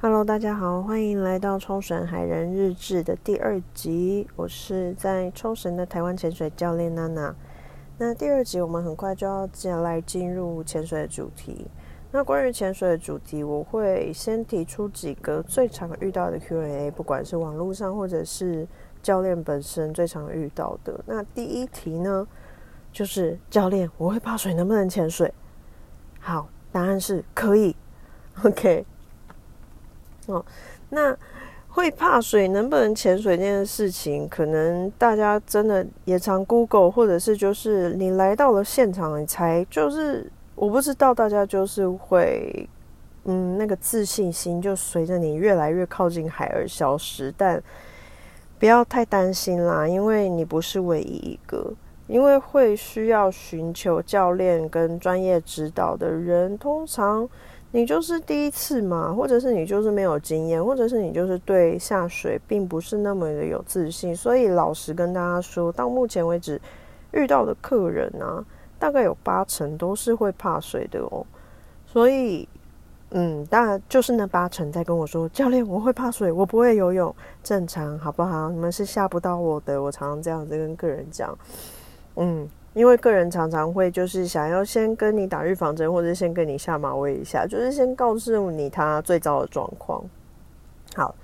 Hello，大家好，欢迎来到冲绳海人日志的第二集。我是在冲绳的台湾潜水教练娜娜。那第二集我们很快就要进来进入潜水的主题。那关于潜水的主题，我会先提出几个最常遇到的 Q&A，不管是网络上或者是教练本身最常遇到的。那第一题呢，就是教练，我会怕水，能不能潜水？好，答案是可以。OK。哦，那会怕水能不能潜水这件事情，可能大家真的也常 Google，或者是就是你来到了现场，你才就是我不知道大家就是会，嗯，那个自信心就随着你越来越靠近海而消失。但不要太担心啦，因为你不是唯一一个，因为会需要寻求教练跟专业指导的人，通常。你就是第一次嘛，或者是你就是没有经验，或者是你就是对下水并不是那么的有自信。所以老实跟大家说，到目前为止遇到的客人啊，大概有八成都是会怕水的哦。所以，嗯，当然就是那八成在跟我说，教练我会怕水，我不会游泳，正常好不好？你们是吓不到我的，我常常这样子跟个人讲，嗯。因为个人常常会就是想要先跟你打预防针，或者先跟你下马威一下，就是先告诉你他最糟的状况。好，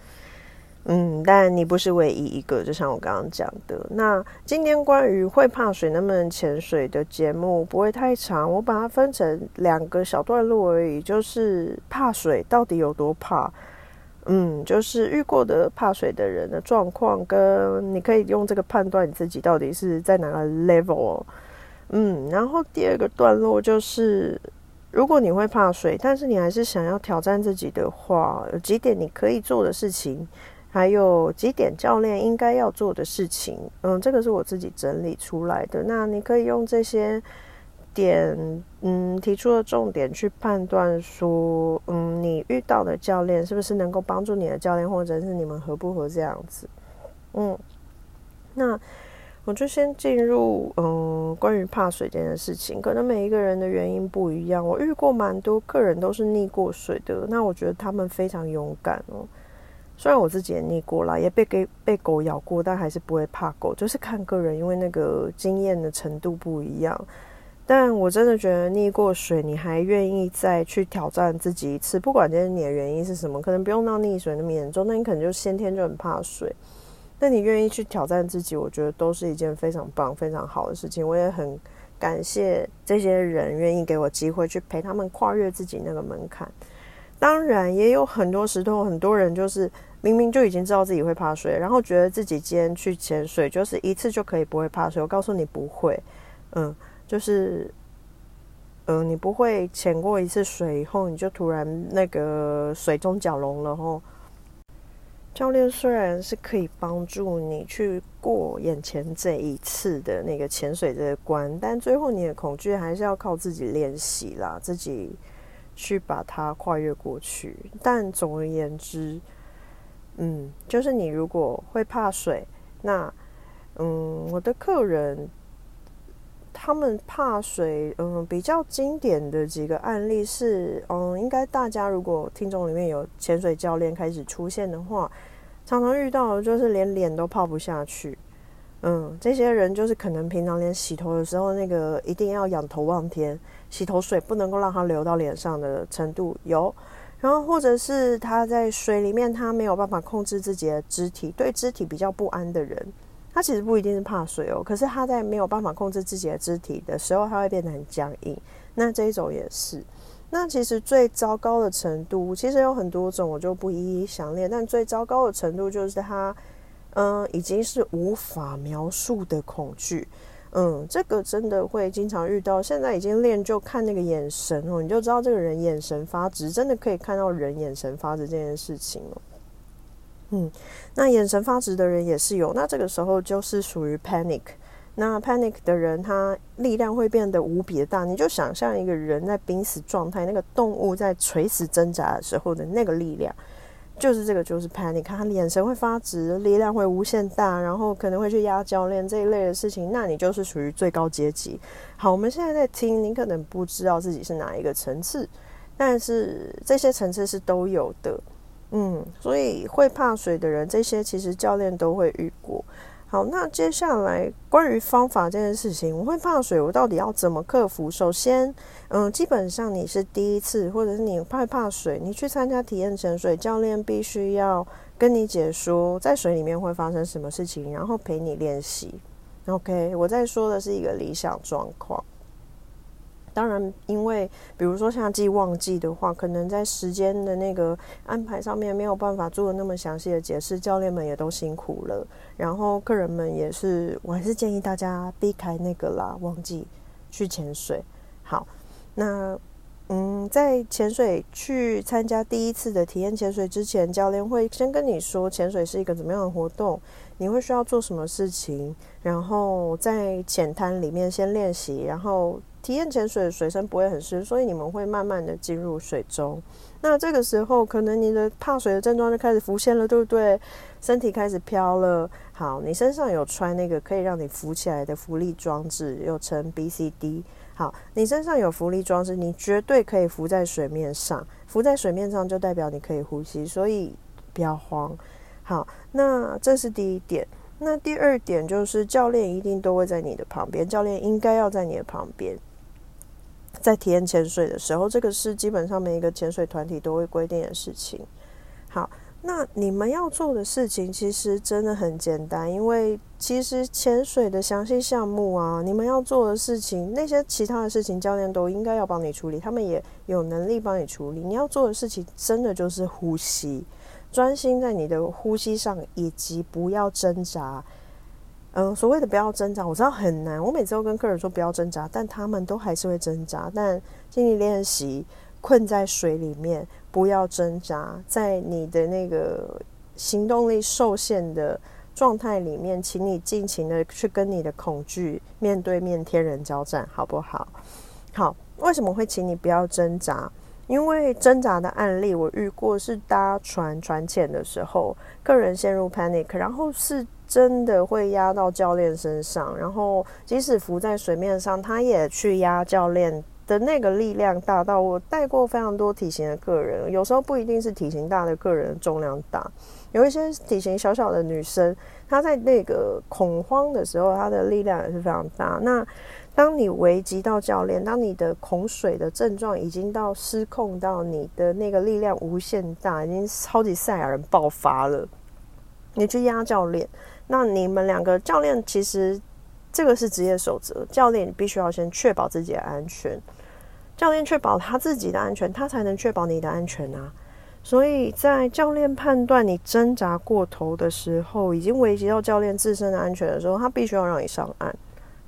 嗯，但你不是唯一一个，就像我刚刚讲的。那今天关于会怕水能不能潜水的节目不会太长，我把它分成两个小段落而已，就是怕水到底有多怕。嗯，就是遇过的怕水的人的状况，跟你可以用这个判断你自己到底是在哪个 level。嗯，然后第二个段落就是，如果你会怕水，但是你还是想要挑战自己的话，有几点你可以做的事情，还有几点教练应该要做的事情。嗯，这个是我自己整理出来的，那你可以用这些。点嗯，提出的重点去判断说，嗯，你遇到的教练是不是能够帮助你的教练，或者是你们合不合这样子？嗯，那我就先进入嗯，关于怕水这件事情，可能每一个人的原因不一样。我遇过蛮多客人都是溺过水的，那我觉得他们非常勇敢哦。虽然我自己也溺过了，也被给被狗咬过，但还是不会怕狗，就是看个人，因为那个经验的程度不一样。但我真的觉得溺过水，你还愿意再去挑战自己一次，不管今天你的原因是什么，可能不用到溺水那么严重，那你可能就先天就很怕水。那你愿意去挑战自己，我觉得都是一件非常棒、非常好的事情。我也很感谢这些人愿意给我机会去陪他们跨越自己那个门槛。当然，也有很多时候，很多人就是明明就已经知道自己会怕水，然后觉得自己今天去潜水就是一次就可以不会怕水。我告诉你不会，嗯。就是，嗯，你不会潜过一次水以后，你就突然那个水中蛟龙了吼。教练虽然是可以帮助你去过眼前这一次的那个潜水这个关，但最后你的恐惧还是要靠自己练习啦，自己去把它跨越过去。但总而言之，嗯，就是你如果会怕水，那，嗯，我的客人。他们怕水，嗯，比较经典的几个案例是，嗯，应该大家如果听众里面有潜水教练开始出现的话，常常遇到就是连脸都泡不下去，嗯，这些人就是可能平常连洗头的时候那个一定要仰头望天，洗头水不能够让它流到脸上的程度有，然后或者是他在水里面他没有办法控制自己的肢体，对肢体比较不安的人。他其实不一定是怕水哦，可是他在没有办法控制自己的肢体的时候，他会变得很僵硬。那这一种也是。那其实最糟糕的程度，其实有很多种，我就不一一详列。但最糟糕的程度就是他，嗯，已经是无法描述的恐惧。嗯，这个真的会经常遇到。现在已经练就看那个眼神哦，你就知道这个人眼神发直，真的可以看到人眼神发直这件事情哦。嗯，那眼神发直的人也是有，那这个时候就是属于 panic，那 panic 的人，他力量会变得无比的大。你就想象一个人在濒死状态，那个动物在垂死挣扎的时候的那个力量，就是这个，就是 panic。他眼神会发直，力量会无限大，然后可能会去压教练这一类的事情。那你就是属于最高阶级。好，我们现在在听，你可能不知道自己是哪一个层次，但是这些层次是都有的。嗯，所以会怕水的人，这些其实教练都会遇过。好，那接下来关于方法这件事情，我会怕水，我到底要怎么克服？首先，嗯，基本上你是第一次，或者是你怕怕水，你去参加体验潜水，教练必须要跟你解说在水里面会发生什么事情，然后陪你练习。OK，我在说的是一个理想状况。当然，因为比如说夏季旺季的话，可能在时间的那个安排上面没有办法做的那么详细的解释，教练们也都辛苦了，然后客人们也是，我还是建议大家避开那个啦，旺季去潜水。好，那嗯，在潜水去参加第一次的体验潜水之前，教练会先跟你说潜水是一个怎么样的活动，你会需要做什么事情，然后在浅滩里面先练习，然后。体验潜水的水深不会很深，所以你们会慢慢的进入水中。那这个时候，可能你的怕水的症状就开始浮现了，对不对？身体开始飘了。好，你身上有穿那个可以让你浮起来的浮力装置，又称 BCD。好，你身上有浮力装置，你绝对可以浮在水面上。浮在水面上就代表你可以呼吸，所以不要慌。好，那这是第一点。那第二点就是教练一定都会在你的旁边，教练应该要在你的旁边。在体验潜水的时候，这个是基本上每一个潜水团体都会规定的事情。好，那你们要做的事情其实真的很简单，因为其实潜水的详细项目啊，你们要做的事情，那些其他的事情，教练都应该要帮你处理，他们也有能力帮你处理。你要做的事情，真的就是呼吸，专心在你的呼吸上，以及不要挣扎。嗯，所谓的不要挣扎，我知道很难。我每次都跟客人说不要挣扎，但他们都还是会挣扎。但请你练习困在水里面，不要挣扎，在你的那个行动力受限的状态里面，请你尽情的去跟你的恐惧面对面天人交战，好不好？好，为什么会请你不要挣扎？因为挣扎的案例我遇过，是搭船船潜的时候，客人陷入 panic，然后是。真的会压到教练身上，然后即使浮在水面上，他也去压教练的那个力量大到我带过非常多体型的个人，有时候不一定是体型大的个人重量大，有一些体型小小的女生，她在那个恐慌的时候，她的力量也是非常大。那当你危及到教练，当你的恐水的症状已经到失控到你的那个力量无限大，已经超级赛亚人爆发了，你去压教练。那你们两个教练其实这个是职业守则，教练必须要先确保自己的安全，教练确保他自己的安全，他才能确保你的安全啊。所以在教练判断你挣扎过头的时候，已经危及到教练自身的安全的时候，他必须要让你上岸，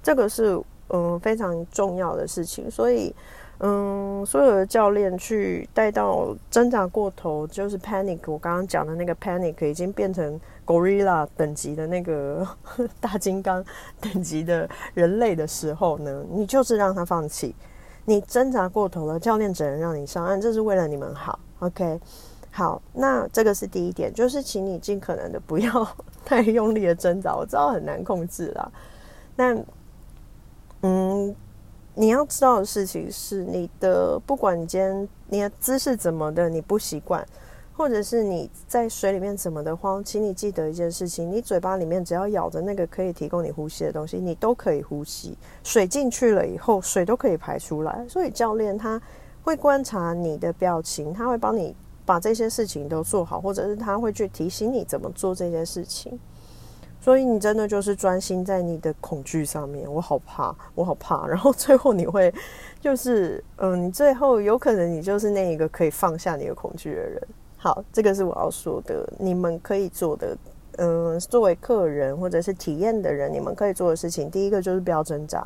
这个是嗯非常重要的事情。所以嗯，所有的教练去带到挣扎过头，就是 panic，我刚刚讲的那个 panic 已经变成。Gorilla 等级的那个 大金刚等级的人类的时候呢，你就是让他放弃。你挣扎过头了，教练只能让你上岸，这是为了你们好。OK，好，那这个是第一点，就是请你尽可能的不要 太用力的挣扎，我知道很难控制啦。那嗯，你要知道的事情是，你的不管你今天你的姿势怎么的，你不习惯。或者是你在水里面怎么的慌，请你记得一件事情：你嘴巴里面只要咬着那个可以提供你呼吸的东西，你都可以呼吸。水进去了以后，水都可以排出来。所以教练他会观察你的表情，他会帮你把这些事情都做好，或者是他会去提醒你怎么做这些事情。所以你真的就是专心在你的恐惧上面。我好怕，我好怕。然后最后你会就是，嗯，最后有可能你就是那一个可以放下你的恐惧的人。好，这个是我要说的，你们可以做的，嗯，作为客人或者是体验的人，你们可以做的事情，第一个就是不要挣扎，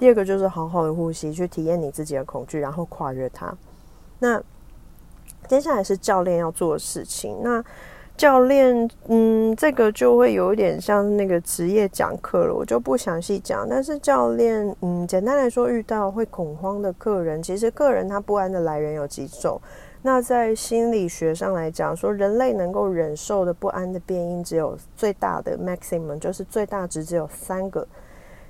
第二个就是好好的呼吸，去体验你自己的恐惧，然后跨越它。那接下来是教练要做的事情。那教练，嗯，这个就会有一点像那个职业讲课了，我就不详细讲。但是教练，嗯，简单来说，遇到会恐慌的客人，其实个人他不安的来源有几种。那在心理学上来讲，说人类能够忍受的不安的变因，只有最大的 maximum，就是最大值只有三个，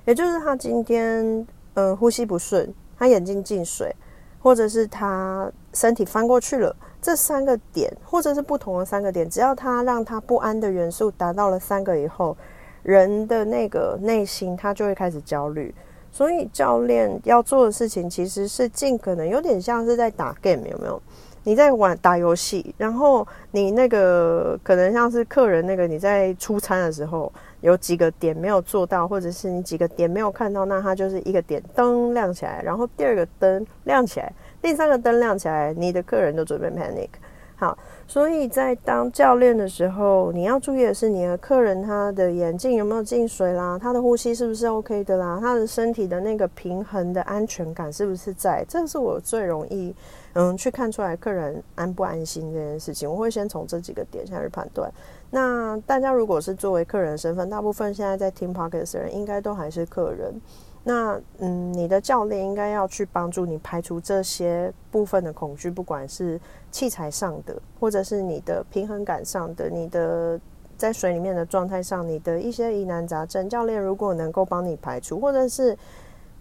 也就是他今天，嗯，呼吸不顺，他眼睛进水，或者是他身体翻过去了。这三个点，或者是不同的三个点，只要他让他不安的元素达到了三个以后，人的那个内心他就会开始焦虑。所以教练要做的事情其实是尽可能有点像是在打 game，有没有？你在玩打游戏，然后你那个可能像是客人那个你在出餐的时候有几个点没有做到，或者是你几个点没有看到，那它就是一个点灯亮起来，然后第二个灯亮起来。第三个灯亮起来，你的客人都准备 panic。好，所以在当教练的时候，你要注意的是你的客人他的眼镜有没有进水啦，他的呼吸是不是 OK 的啦，他的身体的那个平衡的安全感是不是在？这是我最容易嗯去看出来客人安不安心这件事情。我会先从这几个点下去判断。那大家如果是作为客人身份，大部分现在在听 podcast 的人，应该都还是客人。那嗯，你的教练应该要去帮助你排除这些部分的恐惧，不管是器材上的，或者是你的平衡感上的，你的在水里面的状态上，你的一些疑难杂症，教练如果能够帮你排除，或者是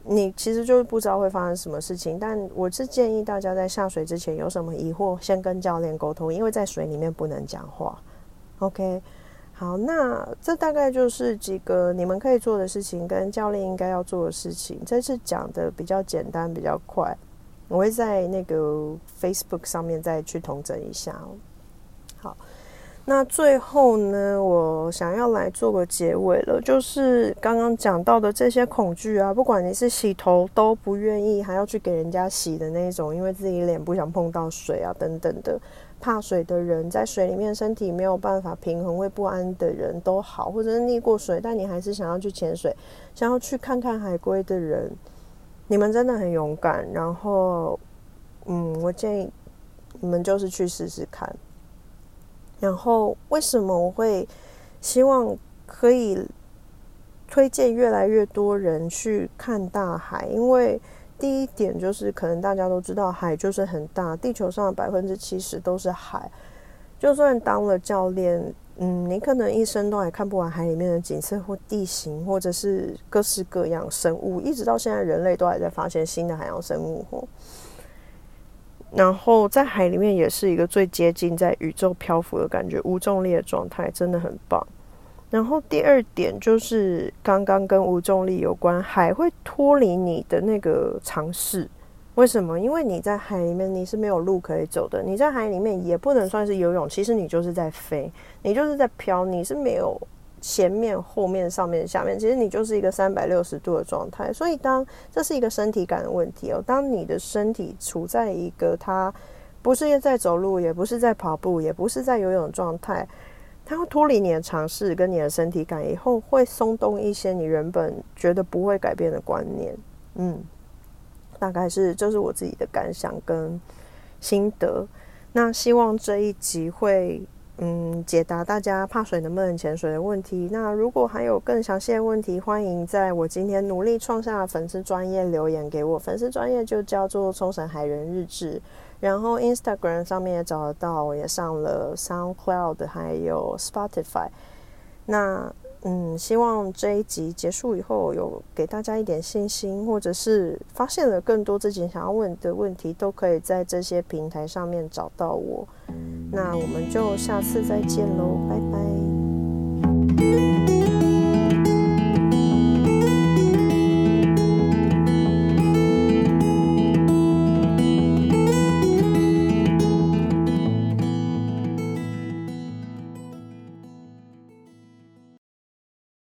你其实就是不知道会发生什么事情，但我是建议大家在下水之前有什么疑惑，先跟教练沟通，因为在水里面不能讲话。OK。好，那这大概就是几个你们可以做的事情，跟教练应该要做的事情。这次讲的比较简单，比较快，我会在那个 Facebook 上面再去统整一下。好，那最后呢，我想要来做个结尾了，就是刚刚讲到的这些恐惧啊，不管你是洗头都不愿意，还要去给人家洗的那种，因为自己脸不想碰到水啊，等等的。怕水的人，在水里面身体没有办法平衡、会不安的人都好，或者是溺过水，但你还是想要去潜水、想要去看看海龟的人，你们真的很勇敢。然后，嗯，我建议你们就是去试试看。然后，为什么我会希望可以推荐越来越多人去看大海？因为第一点就是，可能大家都知道，海就是很大，地球上的百分之七十都是海。就算当了教练，嗯，你可能一生都还看不完海里面的景色或地形，或者是各式各样生物，一直到现在，人类都还在发现新的海洋生物。然后在海里面也是一个最接近在宇宙漂浮的感觉，无重力的状态，真的很棒。然后第二点就是刚刚跟无重力有关，海会脱离你的那个尝试。为什么？因为你在海里面你是没有路可以走的，你在海里面也不能算是游泳，其实你就是在飞，你就是在飘，你是没有前面、后面、上面、下面，其实你就是一个三百六十度的状态。所以当这是一个身体感的问题哦，当你的身体处在一个它不是在走路，也不是在跑步，也不是在游泳状态。它会脱离你的尝试跟你的身体感，以后会松动一些你原本觉得不会改变的观念。嗯，大概是这是我自己的感想跟心得。那希望这一集会嗯解答大家怕水能不能潜水的问题。那如果还有更详细的问题，欢迎在我今天努力创下的粉丝专业留言给我。粉丝专业就叫做冲绳海人日志。然后 Instagram 上面也找得到，我也上了 SoundCloud，还有 Spotify。那嗯，希望这一集结束以后，有给大家一点信心，或者是发现了更多自己想要问的问题，都可以在这些平台上面找到我。那我们就下次再见喽，拜拜。